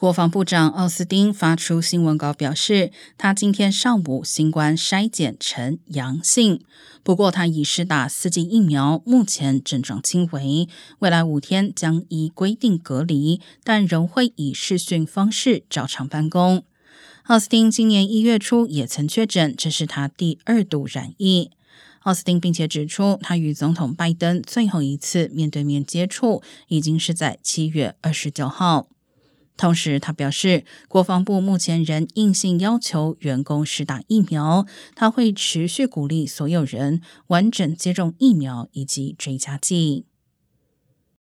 国防部长奥斯汀发出新闻稿表示，他今天上午新冠筛检呈阳性，不过他已施打四剂疫苗，目前症状轻微，未来五天将依规定隔离，但仍会以视讯方式照常办公。奥斯汀今年一月初也曾确诊，这是他第二度染疫。奥斯汀并且指出，他与总统拜登最后一次面对面接触已经是在七月二十九号。同时，他表示，国防部目前仍硬性要求员工施打疫苗，他会持续鼓励所有人完整接种疫苗以及追加剂。